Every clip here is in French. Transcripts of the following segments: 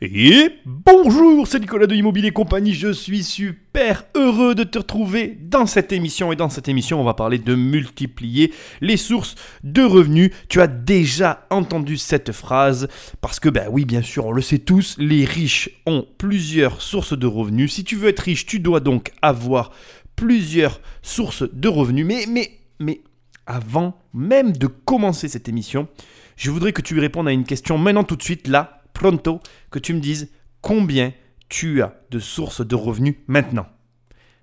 Et bonjour, c'est Nicolas de Immobilier Compagnie, je suis super heureux de te retrouver dans cette émission. Et dans cette émission, on va parler de multiplier les sources de revenus. Tu as déjà entendu cette phrase, parce que, ben oui, bien sûr, on le sait tous, les riches ont plusieurs sources de revenus. Si tu veux être riche, tu dois donc avoir plusieurs sources de revenus. Mais, mais, mais, avant même de commencer cette émission, je voudrais que tu répondes à une question maintenant tout de suite, là, pronto, que tu me dises combien tu as de sources de revenus maintenant.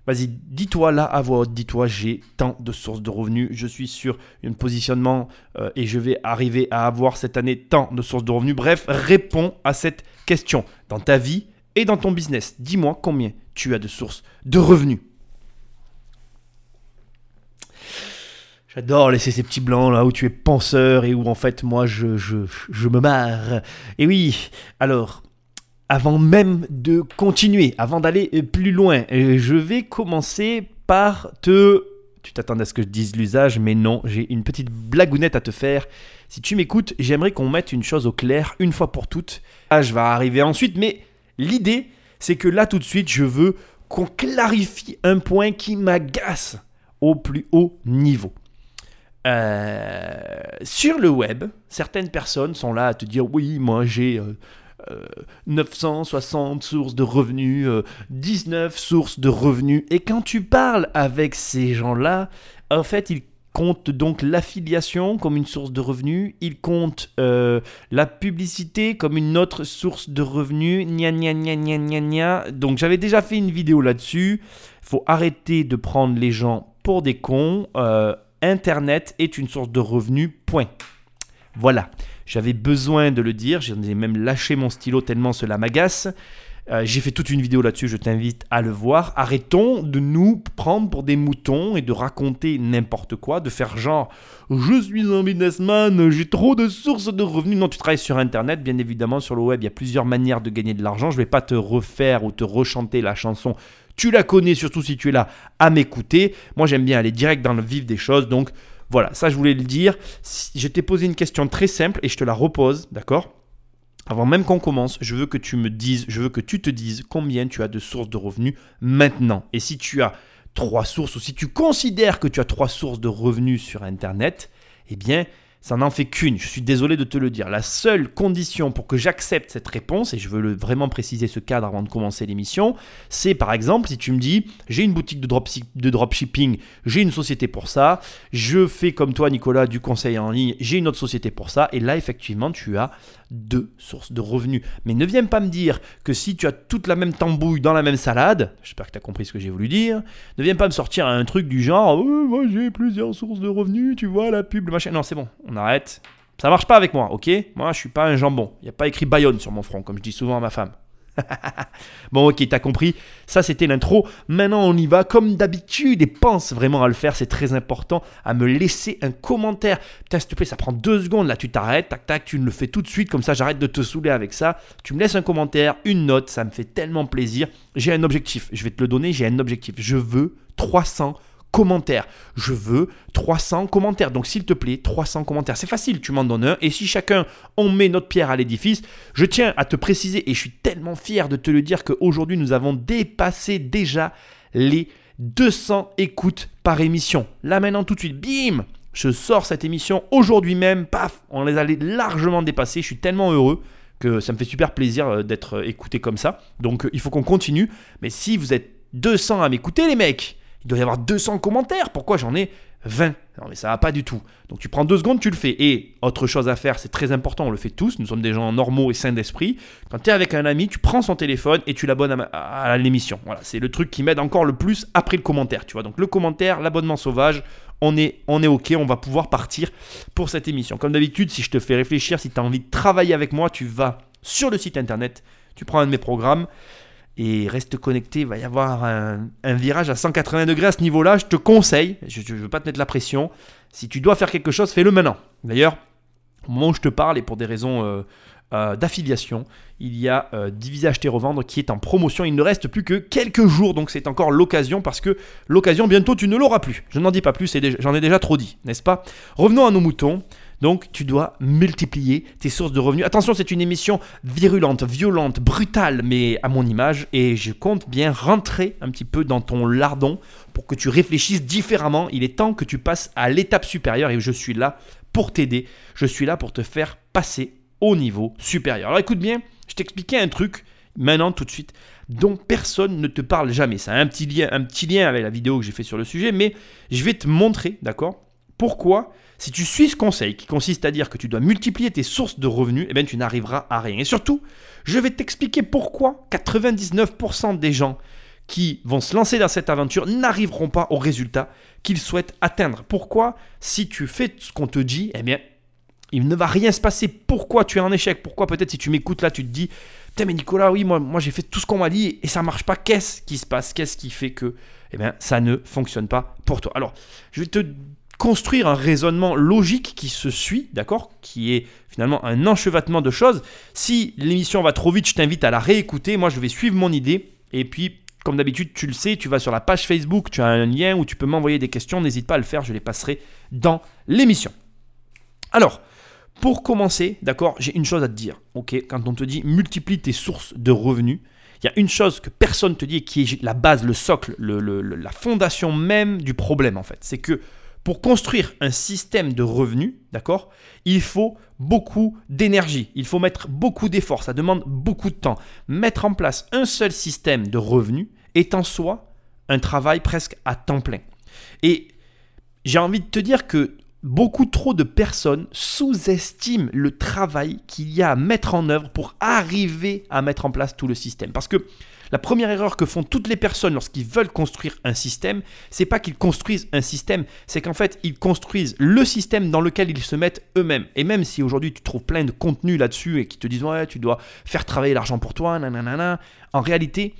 Vas-y, dis-toi là à voix haute, dis-toi j'ai tant de sources de revenus, je suis sur un positionnement euh, et je vais arriver à avoir cette année tant de sources de revenus. Bref, réponds à cette question dans ta vie et dans ton business. Dis-moi combien tu as de sources de revenus. J'adore laisser ces petits blancs là où tu es penseur et où en fait moi je, je, je me marre. Et oui, alors, avant même de continuer, avant d'aller plus loin, euh, je vais commencer par te... Tu t'attends à ce que je dise l'usage, mais non, j'ai une petite blagounette à te faire. Si tu m'écoutes, j'aimerais qu'on mette une chose au clair une fois pour toutes. Ah, je vais arriver ensuite, mais l'idée, c'est que là tout de suite, je veux qu'on clarifie un point qui m'agace au plus haut niveau. Euh, sur le web, certaines personnes sont là à te dire oui, moi j'ai 960 euh, euh, sources de revenus, 19 sources de revenus. Et quand tu parles avec ces gens-là, en fait, ils comptent donc l'affiliation comme une source de revenus, ils comptent la publicité comme une autre source de revenus, gna gna gna gna gna gna. Donc j'avais déjà fait une vidéo là-dessus. Faut arrêter de prendre les gens pour des cons. Internet est une source de revenus, point. Voilà, j'avais besoin de le dire, j'en ai même lâché mon stylo tellement cela m'agace. Euh, j'ai fait toute une vidéo là-dessus, je t'invite à le voir. Arrêtons de nous prendre pour des moutons et de raconter n'importe quoi, de faire genre je suis un businessman, j'ai trop de sources de revenus. Non, tu travailles sur Internet, bien évidemment, sur le web, il y a plusieurs manières de gagner de l'argent. Je ne vais pas te refaire ou te rechanter la chanson tu la connais, surtout si tu es là à m'écouter. Moi, j'aime bien aller direct dans le vif des choses. Donc, voilà, ça, je voulais le dire. Je t'ai posé une question très simple et je te la repose, d'accord? Avant même qu'on commence, je veux que tu me dises, je veux que tu te dises combien tu as de sources de revenus maintenant. Et si tu as trois sources ou si tu considères que tu as trois sources de revenus sur Internet, eh bien, ça n'en fait qu'une, je suis désolé de te le dire. La seule condition pour que j'accepte cette réponse, et je veux vraiment préciser ce cadre avant de commencer l'émission, c'est par exemple si tu me dis j'ai une boutique de, de dropshipping, j'ai une société pour ça, je fais comme toi Nicolas du conseil en ligne, j'ai une autre société pour ça, et là effectivement tu as deux sources de revenus. Mais ne viens pas me dire que si tu as toute la même tambouille dans la même salade, j'espère que tu as compris ce que j'ai voulu dire, ne viens pas me sortir un truc du genre, oh, moi j'ai plusieurs sources de revenus, tu vois, la pub, machin. Non, c'est bon, on arrête. Ça marche pas avec moi, ok? Moi, je suis pas un jambon. Il n'y a pas écrit Bayonne sur mon front, comme je dis souvent à ma femme. bon, ok, t'as compris. Ça, c'était l'intro. Maintenant, on y va comme d'habitude et pense vraiment à le faire. C'est très important à me laisser un commentaire. Putain, s'il te plaît, ça prend deux secondes. Là, tu t'arrêtes, tac, tac, tu le fais tout de suite. Comme ça, j'arrête de te saouler avec ça. Tu me laisses un commentaire, une note. Ça me fait tellement plaisir. J'ai un objectif. Je vais te le donner. J'ai un objectif. Je veux 300 commentaires. Je veux 300 commentaires. Donc s'il te plaît, 300 commentaires. C'est facile, tu m'en donnes un. Et si chacun, on met notre pierre à l'édifice, je tiens à te préciser, et je suis tellement fier de te le dire, qu'aujourd'hui, nous avons dépassé déjà les 200 écoutes par émission. Là maintenant, tout de suite, bim Je sors cette émission aujourd'hui même, paf On les a largement dépassés. Je suis tellement heureux que ça me fait super plaisir euh, d'être écouté comme ça. Donc euh, il faut qu'on continue. Mais si vous êtes 200 à m'écouter, les mecs, il doit y avoir 200 commentaires. Pourquoi j'en ai 20 Non, mais ça va pas du tout. Donc tu prends deux secondes, tu le fais. Et autre chose à faire, c'est très important, on le fait tous. Nous sommes des gens normaux et sains d'esprit. Quand tu es avec un ami, tu prends son téléphone et tu l'abonnes à, l'émission. Voilà, c'est le truc qui m'aide encore le plus après le commentaire. Tu vois, donc le commentaire, l'abonnement sauvage, on est, on est OK, on va pouvoir partir pour cette émission. Comme d'habitude, si je te fais réfléchir, si tu as envie de travailler avec moi, tu vas sur le site internet, tu prends un de mes programmes et reste connecté. Il va y avoir un, virage à 180 degrés à ce niveau-là. Je te conseille, je ne veux pas te mettre la pression. Si tu dois faire quelque chose, fais-le maintenant. D'ailleurs, au moment où je te parle, et pour des raisons euh, euh, d'affiliation, il y a euh, Diviser, Acheter, Revendre qui est en promotion. Il ne reste plus que quelques jours, donc c'est encore l'occasion parce que l'occasion, bientôt, tu ne l'auras plus. Je n'en dis pas plus, j'en ai déjà trop dit, n'est-ce pas? Revenons à nos moutons. Donc tu dois multiplier tes sources de revenus. Attention, c'est une émission virulente, violente, brutale, mais à mon image, et je compte bien rentrer un petit peu dans ton lardon pour que tu réfléchisses différemment. Il est temps que tu passes à l'étape supérieure et je suis là pour t'aider. Je suis là pour te faire passer au niveau supérieur. Alors écoute bien, je t'expliquais un truc maintenant tout de suite dont personne ne te parle jamais. Ça a un petit lien, avec la vidéo que j'ai fait sur le sujet, mais je vais te montrer, d'accord? Pourquoi si tu suis ce conseil qui consiste à dire que tu dois multiplier tes sources de revenus, eh bien, tu n'arriveras à rien. Et surtout, je vais t'expliquer pourquoi 99% des gens qui vont se lancer dans cette aventure n'arriveront pas au résultat qu'ils souhaitent atteindre. Pourquoi Si tu fais ce qu'on te dit, eh bien, il ne va rien se passer. Pourquoi tu es en échec? Pourquoi peut-être si tu m'écoutes là, tu te dis, putain mais Nicolas, oui, moi, j'ai fait tout ce qu'on m'a dit et ça marche pas. Qu'est-ce qui se passe? Qu'est-ce qui fait que, eh bien, ça ne fonctionne pas pour toi? Alors, je vais te construire un raisonnement logique qui se suit, d'accord Qui est finalement un enchevêtrement de choses. Si l'émission va trop vite, je t'invite à la réécouter. Moi, je vais suivre mon idée. Et puis, comme d'habitude, tu le sais, tu vas sur la page Facebook, tu as un lien où tu peux m'envoyer des questions. N'hésite pas à le faire, je les passerai dans l'émission. Alors, pour commencer, d'accord, j'ai une chose à te dire. Ok, quand on te dit multiplie tes sources de revenus, il y a une chose que personne ne te dit et qui est la base, le socle, la fondation même du problème en fait. C'est que pour construire un système de revenus, d'accord, il faut beaucoup d'énergie, il faut mettre beaucoup d'efforts, ça demande beaucoup de temps. Mettre en place un seul système de revenus est en soi un travail presque à temps plein. Et j'ai envie de te dire que beaucoup trop de personnes sous-estiment le travail qu'il y a à mettre en œuvre pour arriver à mettre en place tout le système. Parce que la première erreur que font toutes les personnes lorsqu'ils veulent construire un système, c'est pas qu'ils construisent un système, c'est qu'en fait, ils construisent le système dans lequel ils se mettent eux-mêmes. Et même si aujourd'hui tu trouves plein de contenus là-dessus et qui te disent ouais, tu dois faire travailler l'argent pour toi, nanana, en réalité,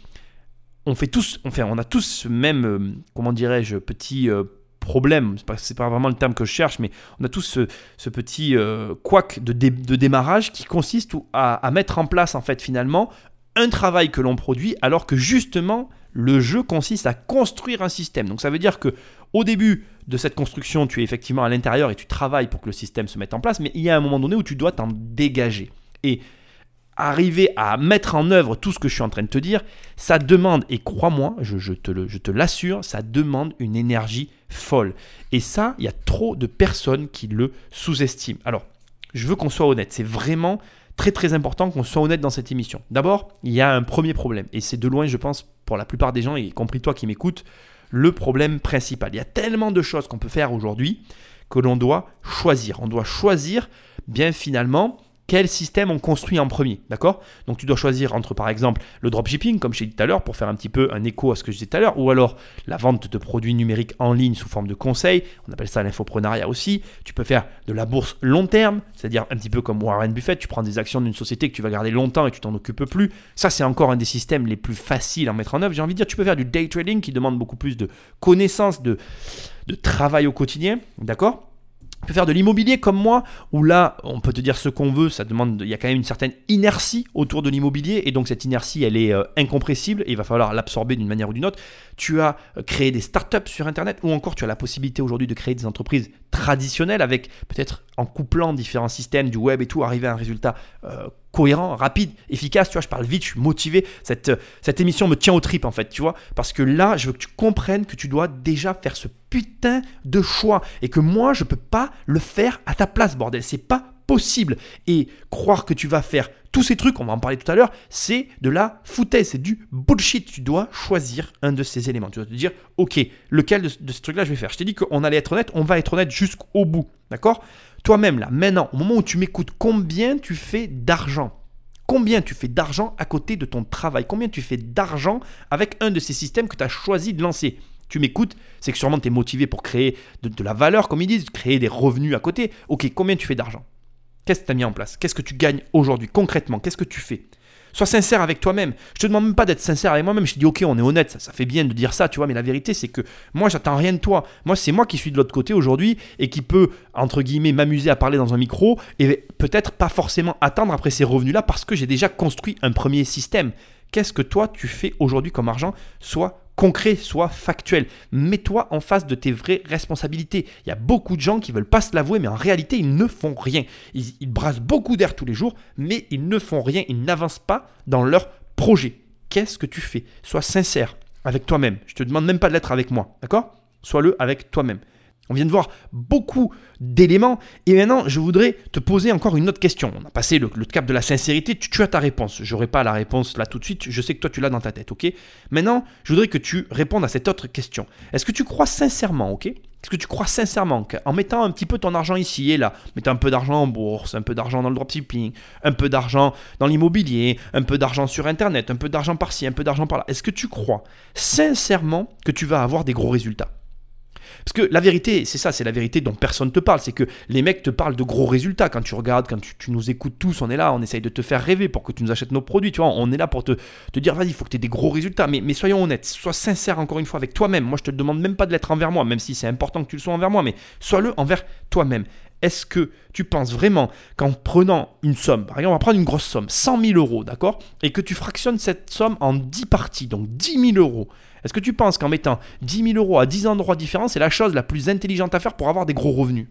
on fait tous, enfin, on a tous ce même, euh, comment dirais-je, petit euh, problème, c'est pas, pas vraiment le terme que je cherche, mais on a tous ce, petit euh, couac de, de, démarrage qui consiste à, à, mettre en place en fait finalement un travail que l'on produit, alors que justement, le jeu consiste à construire un système. Donc ça veut dire que au début de cette construction, tu es effectivement à l'intérieur et tu travailles pour que le système se mette en place, mais il y a un moment donné où tu dois t'en dégager. Et arriver à mettre en œuvre tout ce que je suis en train de te dire, ça demande, et crois-moi, je, je, te l'assure, ça demande une énergie folle. Et ça, il y a trop de personnes qui le sous-estiment. Alors, je veux qu'on soit honnête, c'est vraiment très très important qu'on soit honnête dans cette émission. D'abord, il y a un premier problème, et c'est de loin, je pense, pour la plupart des gens, y compris toi qui m'écoutes, le problème principal. Il y a tellement de choses qu'on peut faire aujourd'hui que l'on doit choisir. On doit choisir, bien finalement, quel système on construit en premier, d'accord? Donc tu dois choisir entre par exemple le dropshipping, comme j'ai dit tout à l'heure, pour faire un petit peu un écho à ce que je disais tout à l'heure, ou alors la vente de produits numériques en ligne sous forme de conseils, on appelle ça l'infoprenariat aussi. Tu peux faire de la bourse long terme, c'est-à-dire un petit peu comme Warren Buffett, tu prends des actions d'une société que tu vas garder longtemps et tu t'en occupes plus. Ça c'est encore un des systèmes les plus faciles à mettre en œuvre. J'ai envie de dire, tu peux faire du day trading qui demande beaucoup plus de connaissances, de travail au quotidien, d'accord? Peut faire de l'immobilier comme moi, où là, on peut te dire ce qu'on veut, ça demande, il y a quand même une certaine inertie autour de l'immobilier, et donc cette inertie, elle est euh, incompressible, et il va falloir l'absorber d'une manière ou d'une autre. Tu as euh, créé des startups sur Internet, ou encore tu as la possibilité aujourd'hui de créer des entreprises traditionnelles avec peut-être en couplant différents systèmes du web et tout, arriver à un résultat euh, cohérent, rapide, efficace. Tu vois, je parle vite, je suis motivé. Cette, cette émission me tient au trip en fait, tu vois, parce que là, je veux que tu comprennes que tu dois déjà faire ce putain de choix et que moi, je peux pas le faire à ta place, bordel. C'est pas possible. Et croire que tu vas faire tous ces trucs, on va en parler tout à l'heure, c'est de la foutaise, c'est du bullshit. Tu dois choisir un de ces éléments. Tu dois te dire, ok, lequel de, de ces trucs-là je vais faire? Je t'ai dit qu'on allait être honnête, on va être honnête jusqu'au bout. D'accord? Toi-même, là, maintenant, au moment où tu m'écoutes, combien tu fais d'argent? Combien tu fais d'argent à côté de ton travail? Combien tu fais d'argent avec un de ces systèmes que tu as choisi de lancer? Tu m'écoutes, c'est que sûrement tu es motivé pour créer de, la valeur, comme ils disent, créer des revenus à côté. Ok, combien tu fais d'argent? Qu'est-ce que tu as mis en place? Qu'est-ce que tu gagnes aujourd'hui concrètement? Qu'est-ce que tu fais? Sois sincère avec toi-même. Je te demande même pas d'être sincère avec moi-même. Je te dis, ok, on est honnête, ça, ça fait bien de dire ça, tu vois, mais la vérité, c'est que moi, j'attends rien de toi. Moi, c'est moi qui suis de l'autre côté aujourd'hui et qui peut, entre guillemets, m'amuser à parler dans un micro et peut-être pas forcément attendre après ces revenus-là parce que j'ai déjà construit un premier système. Qu'est-ce que toi, tu fais aujourd'hui comme argent? Sois concret, soit factuel. Mets-toi en face de tes vraies responsabilités. Il y a beaucoup de gens qui veulent pas se l'avouer, mais en réalité, ils ne font rien. Ils, brassent beaucoup d'air tous les jours, mais ils ne font rien. Ils n'avancent pas dans leur projet. Qu'est-ce que tu fais? Sois sincère avec toi-même. Je te demande même pas de l'être avec moi, d'accord? Sois-le avec toi-même. On vient de voir beaucoup d'éléments et maintenant je voudrais te poser encore une autre question. On a passé le, cap de la sincérité, tu, as ta réponse. Je n'aurai pas la réponse là tout de suite, je sais que toi tu l'as dans ta tête, Maintenant, je voudrais que tu répondes à cette autre question. Est-ce que tu crois sincèrement, ok? Est-ce que tu crois sincèrement qu'en mettant un petit peu ton argent ici et là, mettant un peu d'argent en bourse, un peu d'argent dans le dropshipping, un peu d'argent dans l'immobilier, un peu d'argent sur internet, un peu d'argent par-ci, un peu d'argent par-là, est-ce que tu crois sincèrement que tu vas avoir des gros résultats? Parce que la vérité, c'est ça, c'est la vérité dont personne ne te parle. C'est que les mecs te parlent de gros résultats. Quand tu regardes, quand tu, nous écoutes tous, on est là, on essaye de te faire rêver pour que tu nous achètes nos produits. Tu vois, on est là pour te, te dire, vas-y, il faut que tu aies des gros résultats. Mais, mais soyons honnêtes, sois sincère encore une fois avec toi-même. Moi, je te demande même pas de l'être envers moi, même si c'est important que tu le sois envers moi, mais sois-le envers toi-même. Est-ce que tu penses vraiment qu'en prenant une somme, par exemple, on va prendre une grosse somme, 100 000 euros, d'accord Et que tu fractionnes cette somme en 10 parties, donc 10 000 euros, est-ce que tu penses qu'en mettant 10 000 euros à 10 endroits différents, c'est la chose la plus intelligente à faire pour avoir des gros revenus?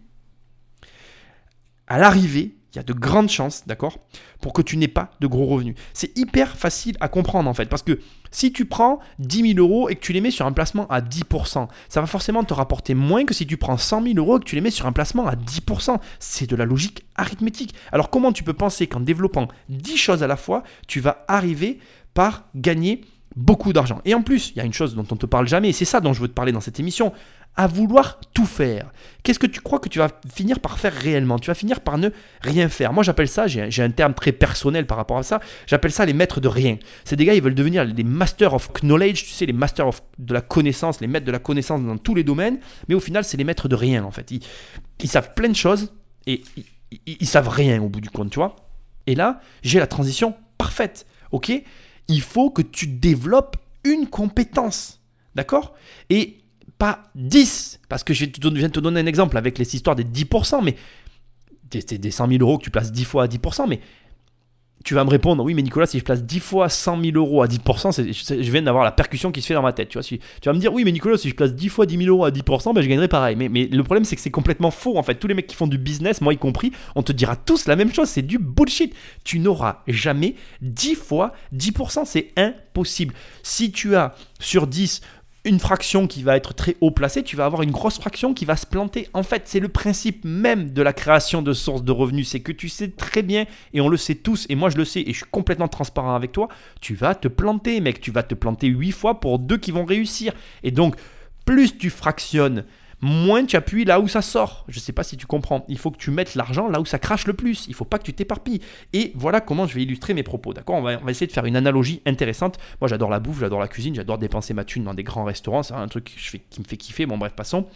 À l'arrivée, il y a de grandes chances, d'accord, pour que tu n'aies pas de gros revenus. C'est hyper facile à comprendre en fait, parce que si tu prends 10 000 euros et que tu les mets sur un placement à 10%, ça va forcément te rapporter moins que si tu prends 100 000 euros et que tu les mets sur un placement à 10%. C'est de la logique arithmétique. Alors comment tu peux penser qu'en développant 10 choses à la fois, tu vas arriver par gagner beaucoup d'argent? Et en plus, il y a une chose dont on ne te parle jamais, et c'est ça dont je veux te parler dans cette émission, à vouloir tout faire. Qu'est-ce que tu crois que tu vas finir par faire réellement? Tu vas finir par ne rien faire. Moi, j'appelle ça, j'ai un terme très personnel par rapport à ça, j'appelle ça les maîtres de rien. C'est des gars, ils veulent devenir les masters of knowledge, tu sais, les masters of, de la connaissance, les maîtres de la connaissance dans tous les domaines, mais au final, c'est les maîtres de rien, en fait. Ils, ils savent plein de choses, et ils, ils savent rien au bout du compte, tu vois. Et là, j'ai la transition parfaite, ok? Il faut que tu développes une compétence. D'accord? Et pas 10, parce que je viens de te donner un exemple avec les histoires des 10%, mais c'est des 100 000 euros que tu places 10 fois à 10%, mais tu vas me répondre, oui, mais Nicolas, si je place 10 fois 100 000 euros à 10%, je viens d'avoir la percussion qui se fait dans ma tête. Tu, vois, tu vas me dire, oui, mais Nicolas, si je place 10 fois 10 000 euros à 10%, ben, je gagnerai pareil. Mais, mais le problème, c'est que c'est complètement faux. En fait, tous les mecs qui font du business, moi y compris, on te dira tous la même chose. C'est du bullshit. Tu n'auras jamais 10 fois 10%. C'est impossible. Si tu as sur 10 une fraction qui va être très haut placée, tu vas avoir une grosse fraction qui va se planter. En fait, c'est le principe même de la création de sources de revenus. C'est que tu sais très bien, et on le sait tous, et moi je le sais, et je suis complètement transparent avec toi, tu vas te planter, mec. Tu vas te planter 8 fois pour deux qui vont réussir. Et donc, plus tu fractionnes moins tu appuies là où ça sort. Je ne sais pas si tu comprends. Il faut que tu mettes l'argent là où ça crache le plus. Il ne faut pas que tu t'éparpilles. Et voilà comment je vais illustrer mes propos. D'accord? On va, essayer de faire une analogie intéressante. Moi, j'adore la bouffe, j'adore la cuisine, j'adore dépenser ma thune dans des grands restaurants. C'est un truc qui me fait kiffer. Bon, bref, passons.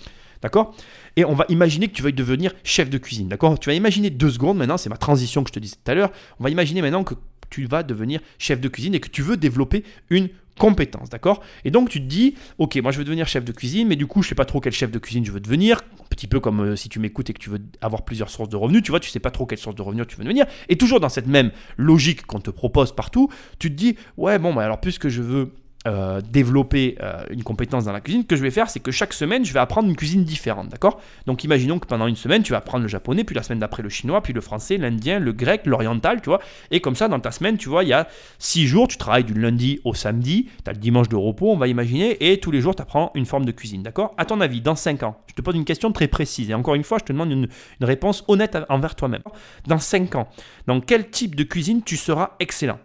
D'accord? Et on va imaginer que tu veuilles devenir chef de cuisine. D'accord? Tu vas imaginer deux secondes maintenant, c'est ma transition que je te disais tout à l'heure. On va imaginer maintenant que tu vas devenir chef de cuisine et que tu veux développer une compétence, d'accord? Et donc tu te dis, ok, moi je veux devenir chef de cuisine, mais du coup je sais pas trop quel chef de cuisine je veux devenir, un petit peu comme euh, si tu m'écoutes et que tu veux avoir plusieurs sources de revenus, tu vois, tu sais pas trop quelle source de revenus tu veux devenir, et toujours dans cette même logique qu'on te propose partout, tu te dis, ouais bon, bah, alors puisque je veux euh, développer euh, une compétence dans la cuisine, que je vais faire, c'est que chaque semaine, je vais apprendre une cuisine différente, d'accord? Donc imaginons que pendant une semaine, tu vas apprendre le japonais, puis la semaine d'après le chinois, puis le français, l'indien, le grec, l'oriental, tu vois? Et comme ça, dans ta semaine, tu vois, il y a six jours, tu travailles du lundi au samedi, tu as le dimanche de repos, on va imaginer, et tous les jours, tu apprends une forme de cuisine, d'accord? À ton avis, dans cinq ans, je te pose une question très précise, et encore une fois, je te demande une, une réponse honnête envers toi-même. Dans cinq ans, dans quel type de cuisine tu seras excellent?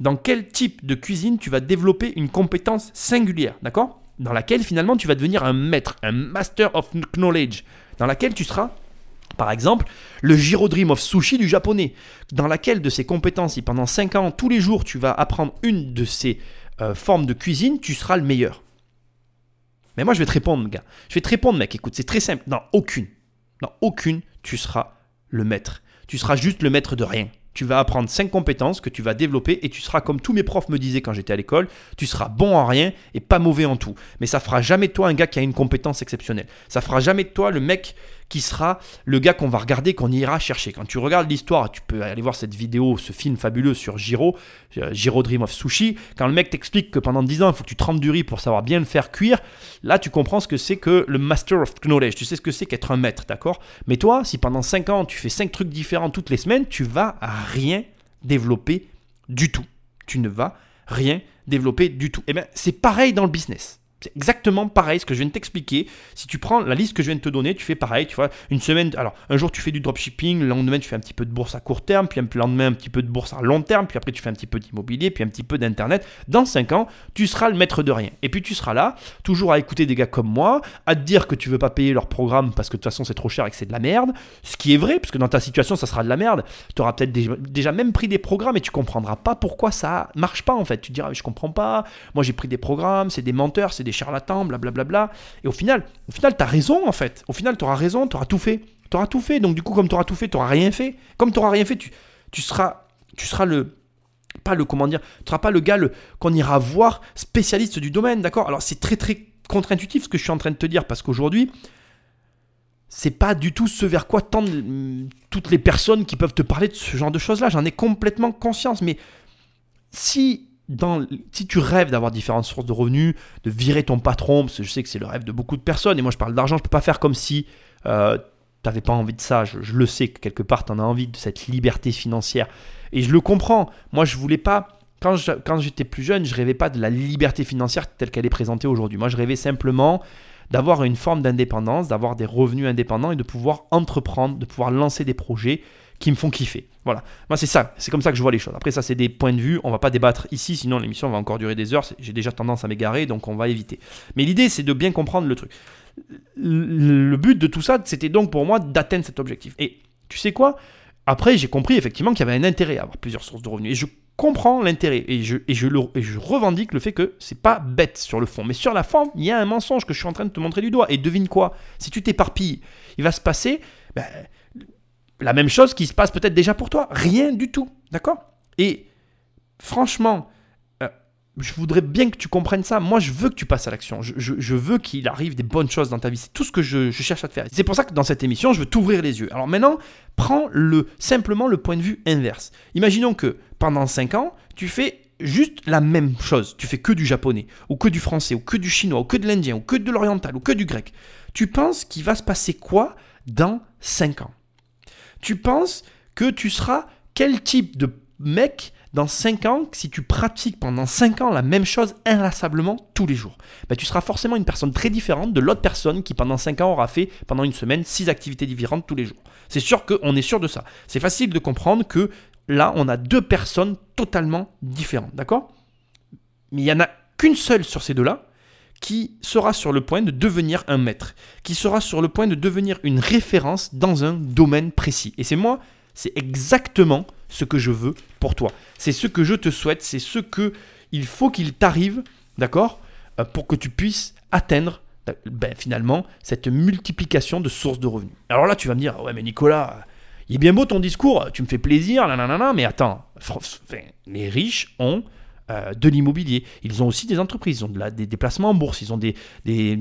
Dans quel type de cuisine tu vas développer une compétence singulière, d'accord? Dans laquelle finalement tu vas devenir un maître, un master of knowledge, dans laquelle tu seras par exemple, le Giro Dream of Sushi du japonais, dans laquelle de ces compétences, si pendant 5 ans, tous les jours, tu vas apprendre une de ces euh, formes de cuisine, tu seras le meilleur. Mais moi, je vais te répondre, gars. Je vais te répondre, mec. Écoute, c'est très simple. Dans aucune, dans aucune, tu seras le maître. Tu seras juste le maître de rien tu vas apprendre cinq compétences que tu vas développer et tu seras, comme tous mes profs me disaient quand j'étais à l'école, tu seras bon en rien et pas mauvais en tout. Mais ça fera jamais de toi un gars qui a une compétence exceptionnelle. Ça fera jamais de toi le mec qui sera le gars qu'on va regarder, qu'on ira chercher. Quand tu regardes l'histoire, tu peux aller voir cette vidéo, ce film fabuleux sur Giro, Giro Dream of Sushi. Quand le mec t'explique que pendant 10 ans, il faut que tu trempes du riz pour savoir bien le faire cuire, là tu comprends ce que c'est que le Master of Knowledge. Tu sais ce que c'est qu'être un maître, d'accord? Mais toi, si pendant 5 ans, tu fais 5 trucs différents toutes les semaines, tu vas rien développer du tout. Tu ne vas rien développer du tout. Et eh bien, c'est pareil dans le business. C'est exactement pareil ce que je viens de t'expliquer. Si tu prends la liste que je viens de te donner, tu fais pareil. Tu vois, une semaine, alors un jour tu fais du dropshipping, le lendemain tu fais un petit peu de bourse à court terme, puis le lendemain un petit peu de bourse à long terme, puis après tu fais un petit peu d'immobilier, puis un petit peu d'internet. Dans 5 ans, tu seras le maître de rien. Et puis tu seras là, toujours à écouter des gars comme moi, à te dire que tu veux pas payer leur programme parce que de toute façon c'est trop cher et que c'est de la merde. Ce qui est vrai, puisque dans ta situation ça sera de la merde. Tu auras peut-être déjà, même pris des programmes et tu comprendras pas pourquoi ça marche pas en fait. Tu diras, je comprends pas. Moi j'ai pris des programmes, c'est des menteurs, c'est des charlatans, blablabla. Bla, Et au final, au final, tu as raison en fait. Au final, tu auras raison, tu auras tout fait. Tu auras tout fait. Donc du coup, comme tu auras tout fait, tu n'auras rien fait. Comme tu n'auras rien fait, tu, tu, seras, tu seras le... Pas le, comment dire, tu seras pas le gars qu'on ira voir spécialiste du domaine, d'accord? Alors c'est très très contre-intuitif ce que je suis en train de te dire parce qu'aujourd'hui, c'est pas du tout ce vers quoi tendent mm, toutes les personnes qui peuvent te parler de ce genre de choses-là. J'en ai complètement conscience. Mais si si tu rêves d'avoir différentes sources de revenus, de virer ton patron, parce que je sais que c'est le rêve de beaucoup de personnes, et moi je parle d'argent, je ne peux pas faire comme si euh, tu n'avais pas envie de ça. Je, le sais que quelque part tu en as envie de cette liberté financière. Et je le comprends. Moi je voulais pas. Quand, quand j'étais plus jeune, je rêvais pas de la liberté financière telle qu'elle est présentée aujourd'hui. Moi je rêvais simplement d'avoir une forme d'indépendance, d'avoir des revenus indépendants et de pouvoir entreprendre, de pouvoir lancer des projets qui me font kiffer. Voilà. Moi, c'est ça. C'est comme ça que je vois les choses. Après, ça, c'est des points de vue. On va pas débattre ici, sinon l'émission va encore durer des heures. J'ai déjà tendance à m'égarer, donc on va éviter. Mais l'idée, c'est de bien comprendre le truc. Le but de tout ça, c'était donc pour moi d'atteindre cet objectif. Et tu sais quoi? Après, j'ai compris effectivement qu'il y avait un intérêt à avoir plusieurs sources de revenus. Et je comprends l'intérêt et je, et, je revendique le fait que c'est pas bête sur le fond. Mais sur la forme, il y a un mensonge que je suis en train de te montrer du doigt. Et devine quoi? Si tu t'éparpilles, il va se passer. Ben, la même chose qui se passe peut-être déjà pour toi. Rien du tout. D'accord? Et franchement, euh, je voudrais bien que tu comprennes ça. Moi, je veux que tu passes à l'action. Je, veux qu'il arrive des bonnes choses dans ta vie. C'est tout ce que je, cherche à te faire. C'est pour ça que dans cette émission, je veux t'ouvrir les yeux. Alors maintenant, prends le, simplement le point de vue inverse. Imaginons que pendant 5 ans, tu fais juste la même chose. Tu fais que du japonais, ou que du français, ou que du chinois, ou que de l'indien, ou que de l'oriental, ou que du grec. Tu penses qu'il va se passer quoi dans 5 ans? Tu penses que tu seras quel type de mec dans 5 ans si tu pratiques pendant 5 ans la même chose inlassablement tous les jours? Ben, Tu seras forcément une personne très différente de l'autre personne qui pendant 5 ans aura fait pendant une semaine 6 activités différentes tous les jours. C'est sûr qu'on est sûr de ça. C'est facile de comprendre que là, on a deux personnes totalement différentes. D'accord? Mais il n'y en a qu'une seule sur ces deux-là qui sera sur le point de devenir un maître, qui sera sur le point de devenir une référence dans un domaine précis. Et c'est moi, c'est exactement ce que je veux pour toi. C'est ce que je te souhaite, c'est ce que il faut qu'il t'arrive, d'accord, euh, pour que tu puisses atteindre ben, finalement cette multiplication de sources de revenus. Alors là, tu vas me dire, ouais, mais Nicolas, il est bien beau ton discours, tu me fais plaisir, nanana, mais attends, les riches ont euh, de l'immobilier. Ils ont aussi des entreprises, ils ont de des déplacements en bourse, ils ont des, des,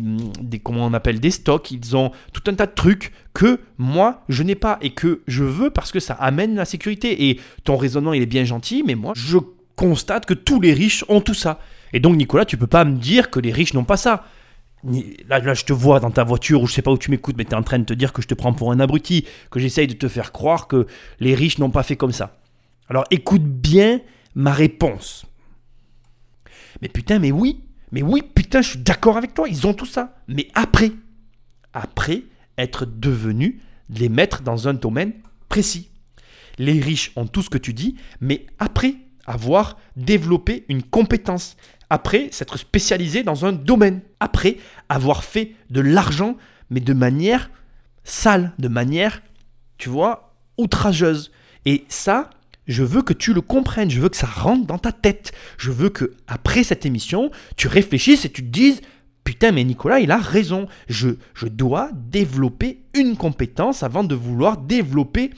comment on appelle, des stocks, ils ont tout un tas de trucs que moi, je n'ai pas et que je veux parce que ça amène la sécurité. Et ton raisonnement, il est bien gentil, mais moi, je constate que tous les riches ont tout ça. Et donc, Nicolas, tu peux pas me dire que les riches n'ont pas ça. Là, là, je te vois dans ta voiture, ou je sais pas où tu m'écoutes, mais tu es en train de te dire que je te prends pour un abruti, que j'essaye de te faire croire que les riches n'ont pas fait comme ça. Alors écoute bien ma réponse. Mais putain, mais oui, mais oui, putain, je suis d'accord avec toi, ils ont tout ça. Mais après, après être devenus les maîtres dans un domaine précis. Les riches ont tout ce que tu dis, mais après avoir développé une compétence, après s'être spécialisé dans un domaine, après avoir fait de l'argent, mais de manière sale, de manière, tu vois, outrageuse. Et ça, je veux que tu le comprennes, je veux que ça rentre dans ta tête. Je veux que après cette émission, tu réfléchisses et tu te dises Putain, mais Nicolas, il a raison. Je, je dois développer une compétence avant de vouloir développer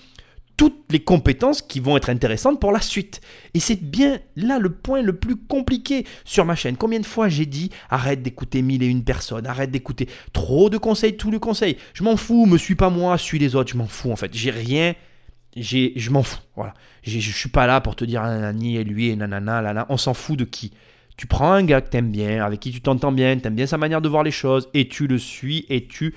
toutes les compétences qui vont être intéressantes pour la suite. Et c'est bien là le point le plus compliqué sur ma chaîne. Combien de fois j'ai dit arrête d'écouter mille et une personnes, arrête d'écouter trop de conseils, tous les conseils. Je m'en fous, me suis pas moi, suis les autres, je m'en fous en fait. J'ai rien, je m'en fous. Voilà. Je suis pas là pour te dire ni et lui et nanana. On s'en fout de qui. Tu prends un gars que t'aimes bien, avec qui tu t'entends bien, t'aimes bien sa manière de voir les choses, et tu le suis et tu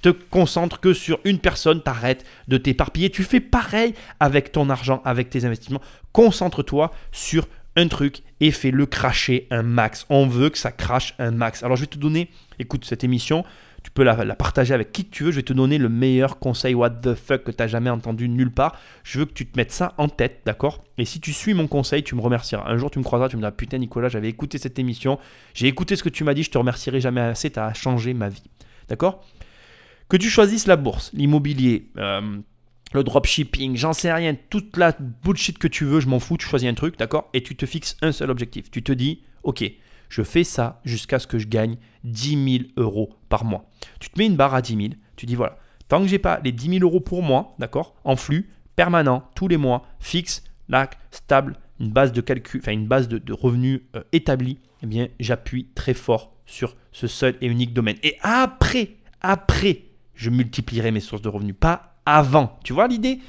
te concentres que sur une personne, t'arrêtes de t'éparpiller. Tu fais pareil avec ton argent, avec tes investissements. Concentre-toi sur un truc et fais-le cracher un max. On veut que ça crache un max. Alors je vais te donner, écoute cette émission, tu peux la, partager avec qui tu veux. Je vais te donner le meilleur conseil what the fuck que tu n'as jamais entendu nulle part. Je veux que tu te mettes ça en tête, d'accord? Et si tu suis mon conseil, tu me remercieras. Un jour, tu me croiseras, tu me diras Putain, Nicolas, j'avais écouté cette émission, j'ai écouté ce que tu m'as dit, je te remercierai jamais assez, tu as changé ma vie. D'accord? Que tu choisisses la bourse, l'immobilier, euh, le dropshipping, j'en sais rien, toute la bullshit que tu veux, je m'en fous, tu choisis un truc, d'accord? Et tu te fixes un seul objectif. Tu te dis Ok, je fais ça jusqu'à ce que je gagne 10 000 euros par mois. Tu te mets une barre à 10 000, tu dis voilà, tant que j'ai pas les 10 000 euros pour moi, d'accord, en flux, permanent, tous les mois, fixe, lac, stable, une base de calcul, enfin une base de, revenus euh, établie, eh bien j'appuie très fort sur ce seul et unique domaine. Et après, après, je multiplierai mes sources de revenus, pas avant. Tu vois l'idée?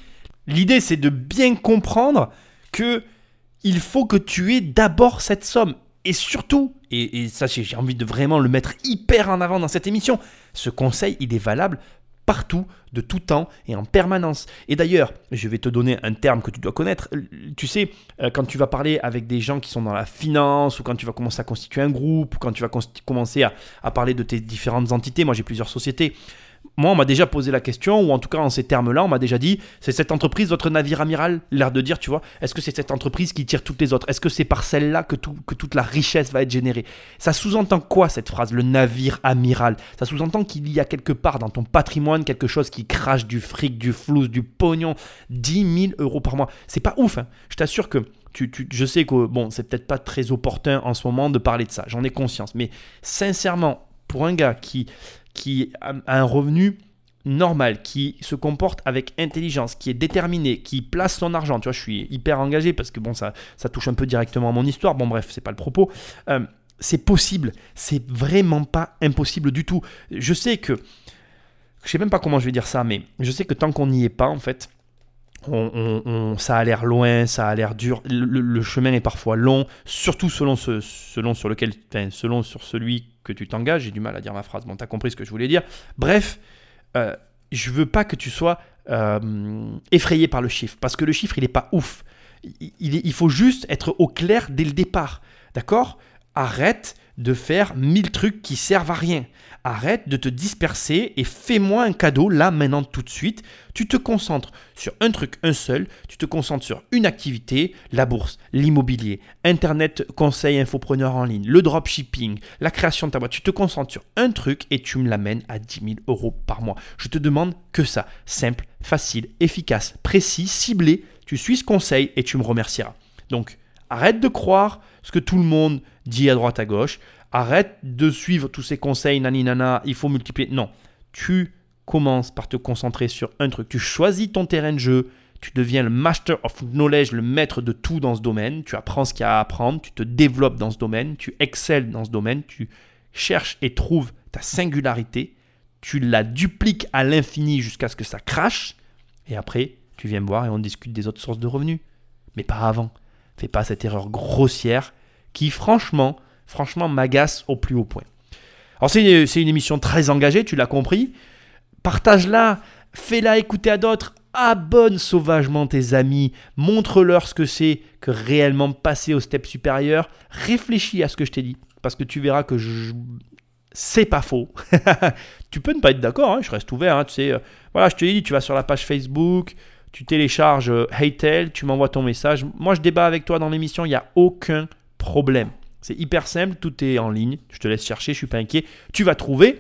L'idée c'est de bien comprendre que il faut que tu aies d'abord cette somme. Et surtout, et, ça j'ai envie de vraiment le mettre hyper en avant dans cette émission, ce conseil il est valable partout, de tout temps et en permanence. Et d'ailleurs, je vais te donner un terme que tu dois connaître. Tu sais, euh, quand tu vas parler avec des gens qui sont dans la finance, ou quand tu vas commencer à constituer un groupe, ou quand tu vas commencer à parler de tes différentes entités, moi j'ai plusieurs sociétés, moi, on m'a déjà posé la question, ou en tout cas en ces termes-là, on m'a déjà dit c'est cette entreprise votre navire amiral? L'air de dire, tu vois, est-ce que c'est cette entreprise qui tire toutes les autres? Est-ce que c'est par celle-là que, que toute la richesse va être générée? Ça sous-entend quoi cette phrase, le navire amiral? Ça sous-entend qu'il y a quelque part dans ton patrimoine quelque chose qui crache du fric, du flou, du pognon, 10 000 euros par mois. C'est pas ouf, hein. je t'assure que. Tu, tu, je sais que bon, c'est peut-être pas très opportun en ce moment de parler de ça, j'en ai conscience, mais sincèrement, pour un gars qui, qui a un revenu normal, qui se comporte avec intelligence, qui est déterminé, qui place son argent. Tu vois, je suis hyper engagé parce que bon, ça, ça touche un peu directement à mon histoire. Bon, bref, c'est pas le propos. Euh, c'est possible, c'est vraiment pas impossible du tout. Je sais que, je sais même pas comment je vais dire ça, mais je sais que tant qu'on n'y est pas, en fait, on, ça a l'air loin, ça a l'air dur. Le, chemin est parfois long, surtout selon, ce, selon, sur lequel, selon sur celui que tu t'engages. J'ai du mal à dire ma phrase. Bon, tu as compris ce que je voulais dire. Bref, euh, je veux pas que tu sois euh, effrayé par le chiffre, parce que le chiffre, il n'est pas ouf. Il, il, faut juste être au clair dès le départ. D'accord? Arrête de faire mille trucs qui servent à rien. Arrête de te disperser et fais-moi un cadeau là, maintenant, tout de suite. Tu te concentres sur un truc, un seul. Tu te concentres sur une activité, la bourse, l'immobilier, Internet, conseil, infopreneur en ligne, le dropshipping, la création de ta boîte. Tu te concentres sur un truc et tu me l'amènes à 10 000 euros par mois. Je te demande que ça. Simple, facile, efficace, précis, ciblé. Tu suis ce conseil et tu me remercieras. Donc, arrête de croire ce que tout le monde dit à droite à gauche. Arrête de suivre tous ces conseils, nani nana, il faut multiplier. Non, tu commences par te concentrer sur un truc. Tu choisis ton terrain de jeu, tu deviens le master of knowledge, le maître de tout dans ce domaine. Tu apprends ce qu'il y a à apprendre, tu te développes dans ce domaine, tu excelles dans ce domaine, tu cherches et trouves ta singularité, tu la dupliques à l'infini jusqu'à ce que ça crache, et après, tu viens me voir et on discute des autres sources de revenus. Mais pas avant. Fais pas cette erreur grossière qui, franchement, franchement, m'agace au plus haut point. Alors, c'est une émission très engagée, tu l'as compris. Partage-la, fais-la écouter à d'autres, abonne sauvagement tes amis, montre-leur ce que c'est que réellement passer au step supérieur, réfléchis à ce que je t'ai dit, parce que tu verras que c'est pas faux. tu peux ne pas être d'accord, hein, je reste ouvert, hein, tu sais. Euh, voilà, je te dis, tu vas sur la page Facebook, tu télécharges euh, Heytel, tu m'envoies ton message. Moi, je débat avec toi dans l'émission, il n'y a aucun problème. C'est hyper simple, tout est en ligne. Je te laisse chercher, je suis pas inquiet. Tu vas trouver.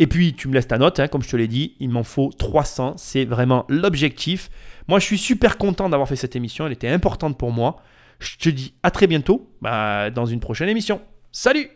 Et puis, tu me laisses ta note, hein, comme je te l'ai dit, il m'en faut 300. C'est vraiment l'objectif. Moi, je suis super content d'avoir fait cette émission. Elle était importante pour moi. Je te dis à très bientôt bah, dans une prochaine émission. Salut